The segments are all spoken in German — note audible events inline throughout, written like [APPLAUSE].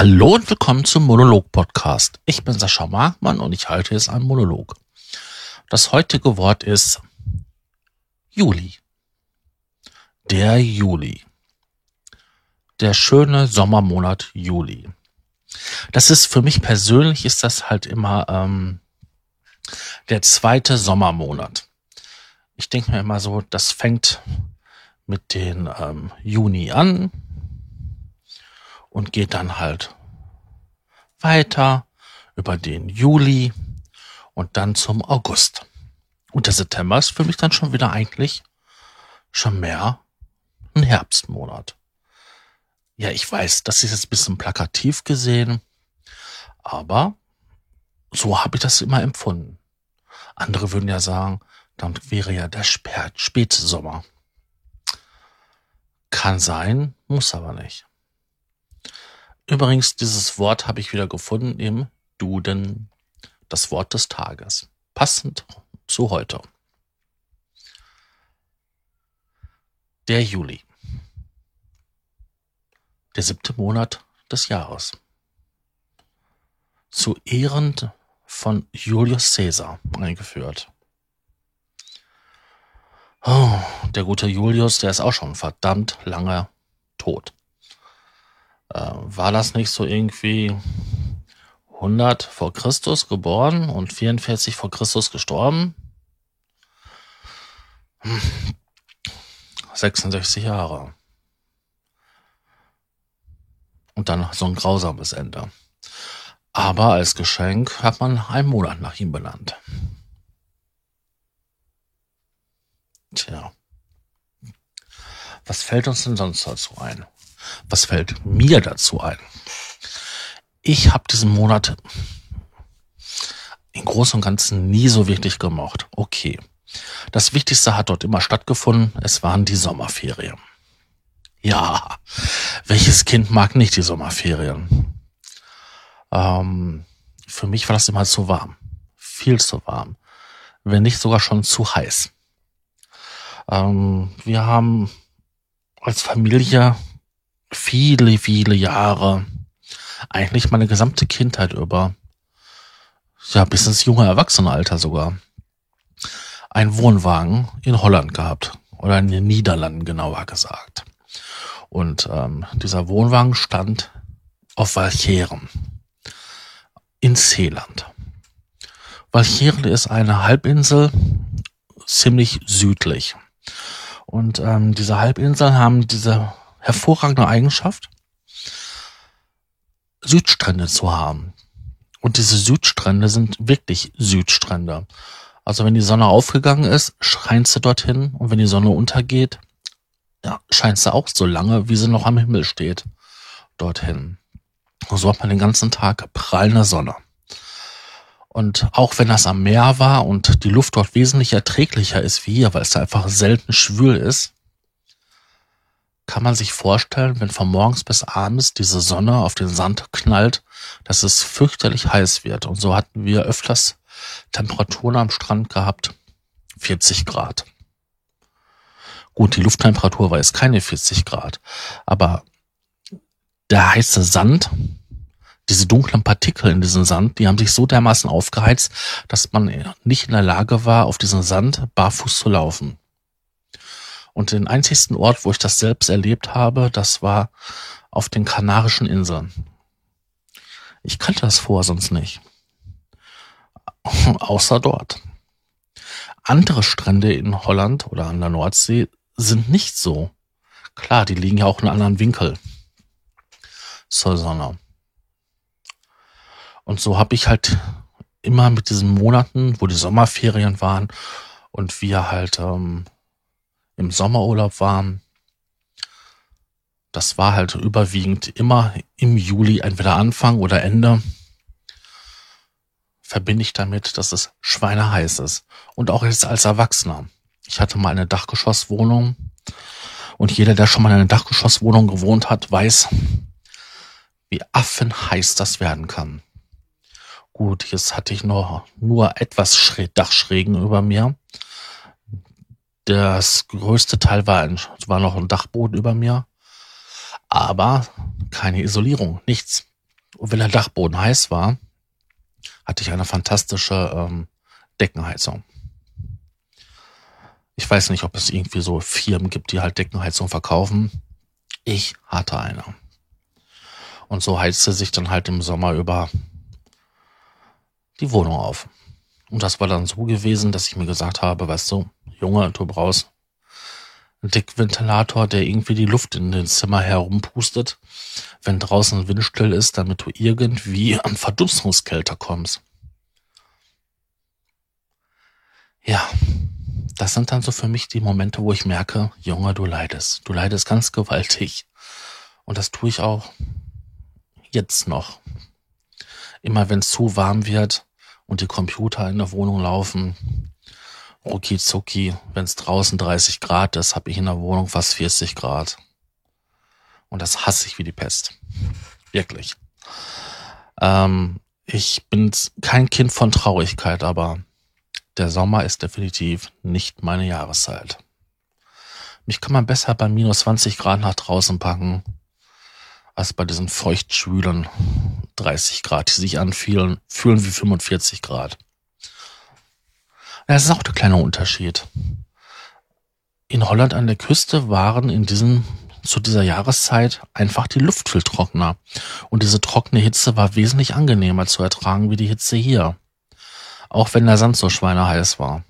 Hallo und willkommen zum Monolog-Podcast. Ich bin Sascha Markmann und ich halte jetzt einen Monolog. Das heutige Wort ist Juli. Der Juli. Der schöne Sommermonat Juli. Das ist für mich persönlich ist das halt immer ähm, der zweite Sommermonat. Ich denke mir immer so, das fängt mit den ähm, Juni an und geht dann halt weiter über den Juli und dann zum August. Und der September ist für mich dann schon wieder eigentlich schon mehr ein Herbstmonat. Ja, ich weiß, das ist jetzt ein bisschen plakativ gesehen, aber so habe ich das immer empfunden. Andere würden ja sagen, dann wäre ja der Spätsommer. Kann sein, muss aber nicht. Übrigens, dieses Wort habe ich wieder gefunden im Duden. Das Wort des Tages. Passend zu heute. Der Juli. Der siebte Monat des Jahres. Zu Ehren von Julius Caesar eingeführt. Oh, der gute Julius, der ist auch schon verdammt lange tot. Äh, war das nicht so irgendwie 100 vor Christus geboren und 44 vor Christus gestorben? 66 Jahre. Und dann so ein grausames Ende. Aber als Geschenk hat man einen Monat nach ihm benannt. Tja. Was fällt uns denn sonst dazu ein? Was fällt mir dazu ein? Ich habe diesen Monat im Großen und Ganzen nie so wirklich gemocht. Okay. Das Wichtigste hat dort immer stattgefunden. Es waren die Sommerferien. Ja, welches Kind mag nicht die Sommerferien? Ähm, für mich war das immer zu warm. Viel zu warm. Wenn nicht sogar schon zu heiß. Ähm, wir haben als Familie viele, viele Jahre, eigentlich meine gesamte Kindheit über, ja, bis ins junge Erwachsenenalter sogar, einen Wohnwagen in Holland gehabt. Oder in den Niederlanden genauer gesagt. Und ähm, dieser Wohnwagen stand auf Walcheren in Seeland. Walcheren ist eine Halbinsel ziemlich südlich. Und ähm, diese Halbinseln haben diese hervorragende Eigenschaft, Südstrände zu haben. Und diese Südstrände sind wirklich Südstrände. Also wenn die Sonne aufgegangen ist, scheint sie dorthin. Und wenn die Sonne untergeht, ja, scheint sie auch so lange, wie sie noch am Himmel steht, dorthin. Und so hat man den ganzen Tag prallende Sonne. Und auch wenn das am Meer war und die Luft dort wesentlich erträglicher ist wie hier, weil es da einfach selten schwül ist, kann man sich vorstellen, wenn von morgens bis abends diese Sonne auf den Sand knallt, dass es fürchterlich heiß wird. Und so hatten wir öfters Temperaturen am Strand gehabt, 40 Grad. Gut, die Lufttemperatur war jetzt keine 40 Grad, aber der heiße Sand, diese dunklen Partikel in diesem Sand, die haben sich so dermaßen aufgeheizt, dass man nicht in der Lage war, auf diesem Sand barfuß zu laufen. Und den einzigsten Ort, wo ich das selbst erlebt habe, das war auf den Kanarischen Inseln. Ich kannte das vorher sonst nicht. [LAUGHS] Außer dort. Andere Strände in Holland oder an der Nordsee sind nicht so. Klar, die liegen ja auch in einem anderen Winkel zur Sonne. Und so habe ich halt immer mit diesen Monaten, wo die Sommerferien waren und wir halt ähm, im Sommerurlaub waren, das war halt überwiegend immer im Juli, entweder Anfang oder Ende, verbinde ich damit, dass es schweineheiß ist. Und auch jetzt als Erwachsener. Ich hatte mal eine Dachgeschosswohnung und jeder, der schon mal in einer Dachgeschosswohnung gewohnt hat, weiß, wie affenheiß das werden kann. Gut, jetzt hatte ich nur, nur etwas Dachschrägen über mir das größte Teil war, ein, war noch ein Dachboden über mir, aber keine Isolierung, nichts. Und wenn der Dachboden heiß war, hatte ich eine fantastische ähm, Deckenheizung. Ich weiß nicht, ob es irgendwie so Firmen gibt, die halt Deckenheizung verkaufen. Ich hatte eine. Und so heizte sich dann halt im Sommer über die Wohnung auf. Und das war dann so gewesen, dass ich mir gesagt habe, weißt du, Junge, du brauchst einen Dickventilator, der irgendwie die Luft in den Zimmer herumpustet, wenn draußen windstill ist, damit du irgendwie an Verdunstungskälte kommst. Ja, das sind dann so für mich die Momente, wo ich merke, Junge, du leidest. Du leidest ganz gewaltig. Und das tue ich auch jetzt noch. Immer wenn es zu warm wird und die Computer in der Wohnung laufen, rucki zucki, wenn es draußen 30 Grad ist, habe ich in der Wohnung fast 40 Grad. Und das hasse ich wie die Pest. Wirklich. Ähm, ich bin kein Kind von Traurigkeit, aber der Sommer ist definitiv nicht meine Jahreszeit. Mich kann man besser bei minus 20 Grad nach draußen packen, als bei diesen feuchtschwülen 30 Grad, die sich anfühlen, fühlen wie 45 Grad. Das ist auch der kleine Unterschied. In Holland an der Küste waren in diesem, zu dieser Jahreszeit einfach die Luft viel trockener. Und diese trockene Hitze war wesentlich angenehmer zu ertragen wie die Hitze hier. Auch wenn der Sand so schweineheiß war.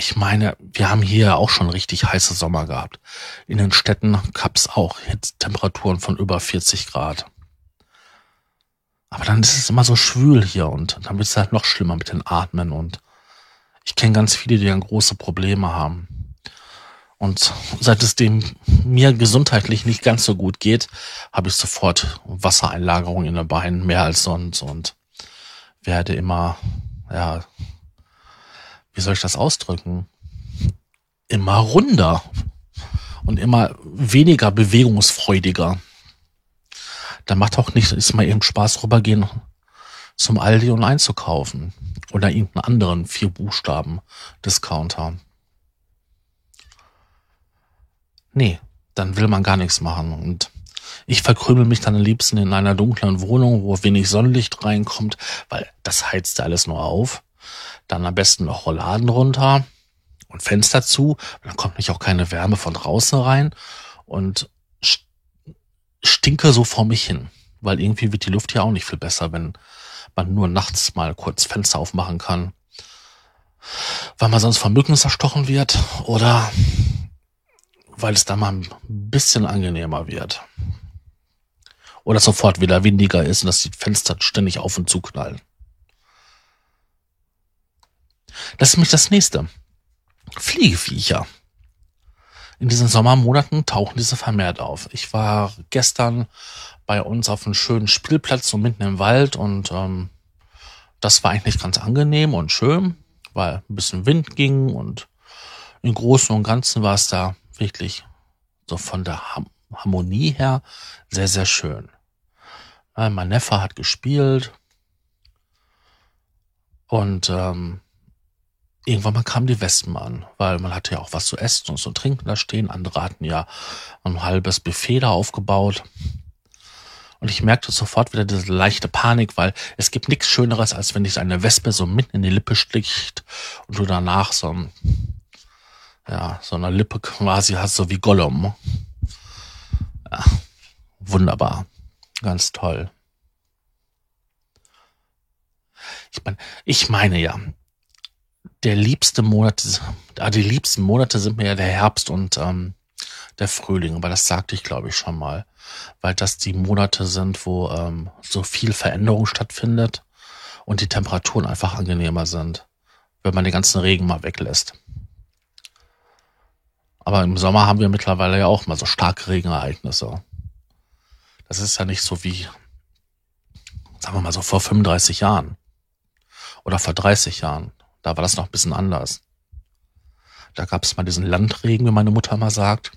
Ich meine, wir haben hier auch schon richtig heiße Sommer gehabt. In den Städten gab's auch Temperaturen von über 40 Grad. Aber dann ist es immer so schwül hier und dann wird es halt noch schlimmer mit den Atmen und ich kenne ganz viele, die dann große Probleme haben. Und seit es dem mir gesundheitlich nicht ganz so gut geht, habe ich sofort Wassereinlagerung in den Beinen mehr als sonst und werde immer, ja, wie soll ich das ausdrücken? Immer runder und immer weniger bewegungsfreudiger. Da macht auch nicht, ist mal eben Spaß rübergehen zum Aldi und einzukaufen. Oder irgendeinen anderen vier Buchstaben Discounter. Nee, dann will man gar nichts machen. Und ich verkrümel mich dann am liebsten in einer dunklen Wohnung, wo wenig Sonnenlicht reinkommt, weil das heizt alles nur auf. Dann am besten noch Rolladen runter und Fenster zu. Dann kommt nicht auch keine Wärme von draußen rein und stinke so vor mich hin. Weil irgendwie wird die Luft ja auch nicht viel besser, wenn man nur nachts mal kurz Fenster aufmachen kann. Weil man sonst von Mücken zerstochen wird oder weil es da mal ein bisschen angenehmer wird oder sofort wieder windiger ist und dass die Fenster ständig auf und zu knallen. Das ist nämlich das nächste. Fliegeviecher. In diesen Sommermonaten tauchen diese vermehrt auf. Ich war gestern bei uns auf einem schönen Spielplatz so mitten im Wald und ähm, das war eigentlich ganz angenehm und schön, weil ein bisschen Wind ging und im Großen und Ganzen war es da wirklich so von der Harmonie her sehr, sehr schön. Äh, mein Neffe hat gespielt. Und ähm, irgendwann mal kamen die Wespen an, weil man hatte ja auch was zu essen und zu trinken da stehen. Andere hatten ja ein halbes Buffet da aufgebaut. Und ich merkte sofort wieder diese leichte Panik, weil es gibt nichts Schöneres, als wenn dich eine Wespe so mitten in die Lippe sticht und du danach so, ja, so eine Lippe quasi hast, so wie Gollum. Ja, wunderbar. Ganz toll. Ich meine, ich meine ja, der liebste Monat, ah, die liebsten Monate sind mir ja der Herbst und ähm, der Frühling, aber das sagte ich glaube ich schon mal, weil das die Monate sind, wo ähm, so viel Veränderung stattfindet und die Temperaturen einfach angenehmer sind, wenn man den ganzen Regen mal weglässt. Aber im Sommer haben wir mittlerweile ja auch mal so starke Regenereignisse. Das ist ja nicht so wie, sagen wir mal so vor 35 Jahren oder vor 30 Jahren. Da war das noch ein bisschen anders. Da gab es mal diesen Landregen, wie meine Mutter mal sagt,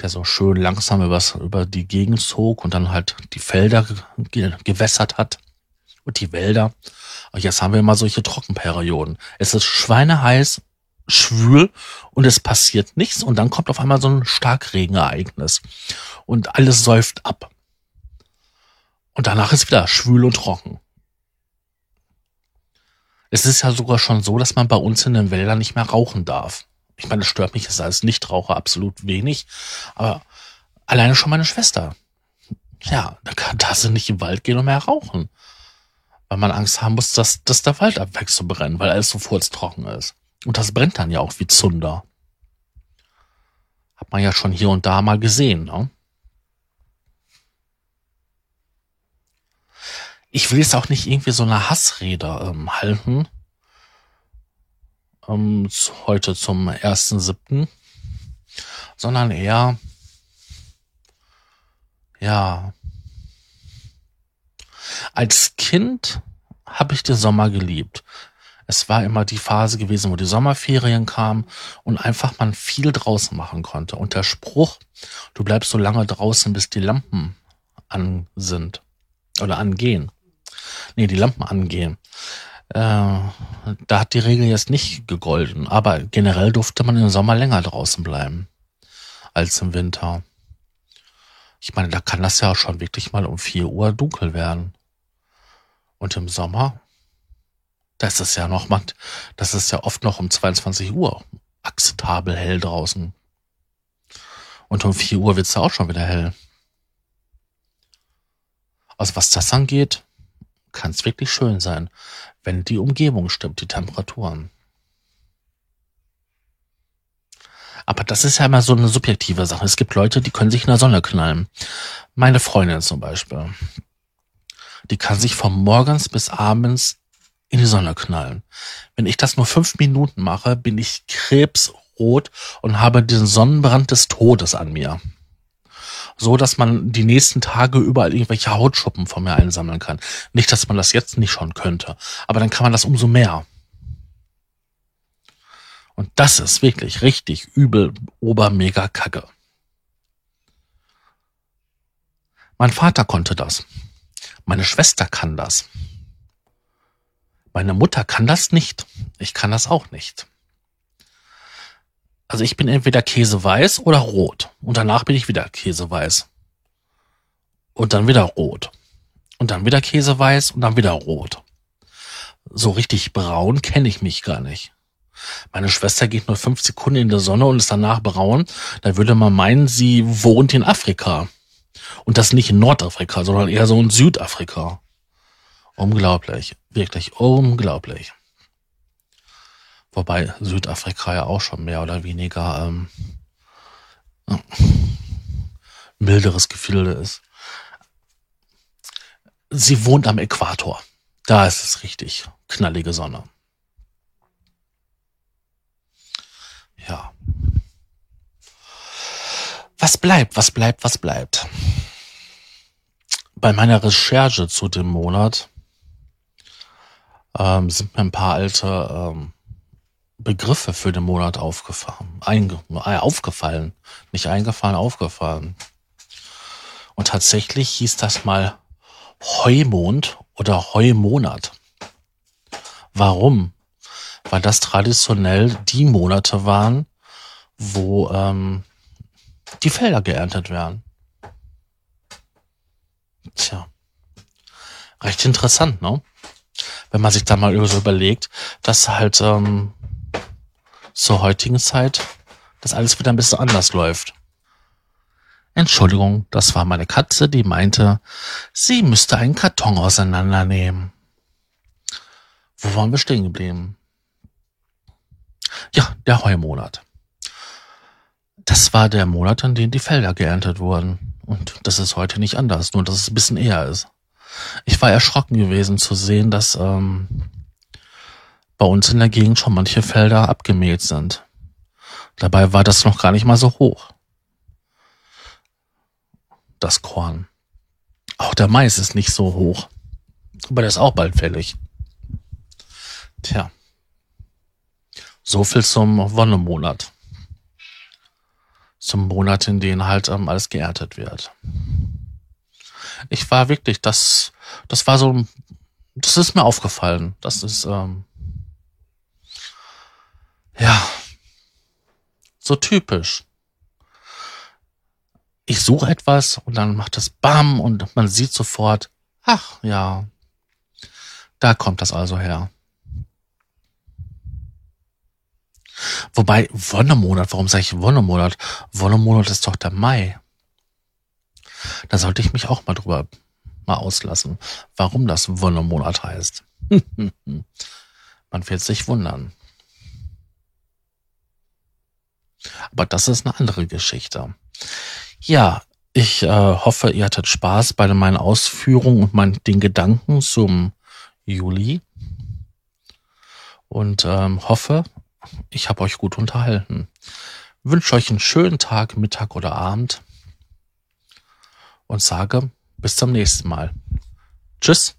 der so schön langsam übers, über die Gegend zog und dann halt die Felder ge gewässert hat und die Wälder. Und jetzt haben wir mal solche Trockenperioden. Es ist schweineheiß schwül und es passiert nichts und dann kommt auf einmal so ein Starkregenereignis und alles säuft ab. Und danach ist wieder schwül und trocken. Es ist ja sogar schon so, dass man bei uns in den Wäldern nicht mehr rauchen darf. Ich meine, es stört mich als Nichtraucher absolut wenig, aber alleine schon meine Schwester. Ja, da kann, darf sie nicht im Wald gehen und mehr rauchen. Weil man Angst haben muss, dass, dass der Wald abwächst zu brennen, weil alles so furztrocken ist. Und das brennt dann ja auch wie Zunder. Hat man ja schon hier und da mal gesehen, ne? Ich will jetzt auch nicht irgendwie so eine Hassrede ähm, halten. Ähm, heute zum 1.7. Sondern eher, ja, als Kind habe ich den Sommer geliebt. Es war immer die Phase gewesen, wo die Sommerferien kamen und einfach man viel draußen machen konnte. Und der Spruch, du bleibst so lange draußen, bis die Lampen an sind oder angehen. Nee, die Lampen angehen. Äh, da hat die Regel jetzt nicht gegolten, aber generell durfte man im Sommer länger draußen bleiben als im Winter. Ich meine, da kann das ja schon wirklich mal um vier Uhr dunkel werden. Und im Sommer das ist ja noch, man, das ist ja oft noch um 22 Uhr akzeptabel hell draußen. Und um 4 Uhr wird's ja auch schon wieder hell. Also was das angeht, kann es wirklich schön sein, wenn die Umgebung stimmt, die Temperaturen. Aber das ist ja immer so eine subjektive Sache. Es gibt Leute, die können sich in der Sonne knallen. Meine Freundin zum Beispiel. Die kann sich von morgens bis abends in die Sonne knallen. Wenn ich das nur fünf Minuten mache, bin ich krebsrot und habe den Sonnenbrand des Todes an mir. So, dass man die nächsten Tage überall irgendwelche Hautschuppen von mir einsammeln kann. Nicht, dass man das jetzt nicht schon könnte, aber dann kann man das umso mehr. Und das ist wirklich richtig übel, obermega kacke. Mein Vater konnte das. Meine Schwester kann das. Meine Mutter kann das nicht. Ich kann das auch nicht. Also ich bin entweder Käseweiß oder rot. Und danach bin ich wieder Käseweiß. Und dann wieder rot. Und dann wieder Käseweiß und dann wieder rot. So richtig braun kenne ich mich gar nicht. Meine Schwester geht nur fünf Sekunden in der Sonne und ist danach braun. Da würde man meinen, sie wohnt in Afrika. Und das nicht in Nordafrika, sondern eher so in Südafrika. Unglaublich. Wirklich unglaublich. Wobei Südafrika ja auch schon mehr oder weniger ähm, milderes Gefilde ist. Sie wohnt am Äquator. Da ist es richtig. Knallige Sonne. Ja. Was bleibt, was bleibt, was bleibt? Bei meiner Recherche zu dem Monat ähm, sind mir ein paar alte ähm, Begriffe für den Monat aufgefallen, einge, äh, aufgefallen, nicht eingefallen, aufgefallen. Und tatsächlich hieß das mal Heumond oder Heumonat. Warum? Weil das traditionell die Monate waren, wo ähm, die Felder geerntet werden. Tja, recht interessant, ne? wenn man sich da mal so überlegt, dass halt ähm, zur heutigen Zeit das alles wieder ein bisschen anders läuft. Entschuldigung, das war meine Katze, die meinte, sie müsste einen Karton auseinandernehmen. Wo waren wir stehen geblieben? Ja, der Heumonat. Das war der Monat, in dem die Felder geerntet wurden. Und das ist heute nicht anders, nur dass es ein bisschen eher ist. Ich war erschrocken gewesen zu sehen, dass ähm, bei uns in der Gegend schon manche Felder abgemäht sind. Dabei war das noch gar nicht mal so hoch. Das Korn. Auch der Mais ist nicht so hoch. Aber der ist auch bald fällig. Tja. So viel zum Wonnemonat. Zum Monat, in dem halt ähm, alles geerntet wird ich war wirklich, das, das war so, das ist mir aufgefallen. Das ist, ähm, ja, So typisch. Ich suche etwas und dann macht es Bam und man sieht sofort, ach ja, da kommt das also her. Wobei, Wonnemonat, warum sage ich Wonnemonat? Wonnemonat ist doch der Mai. Da sollte ich mich auch mal drüber mal auslassen, warum das Wonnemonat heißt. [LAUGHS] Man wird sich wundern. Aber das ist eine andere Geschichte. Ja, ich äh, hoffe, ihr hattet Spaß bei meinen Ausführungen und meinen, den Gedanken zum Juli. Und ähm, hoffe, ich habe euch gut unterhalten. Wünsche euch einen schönen Tag, Mittag oder Abend und sage bis zum nächsten Mal. Tschüss.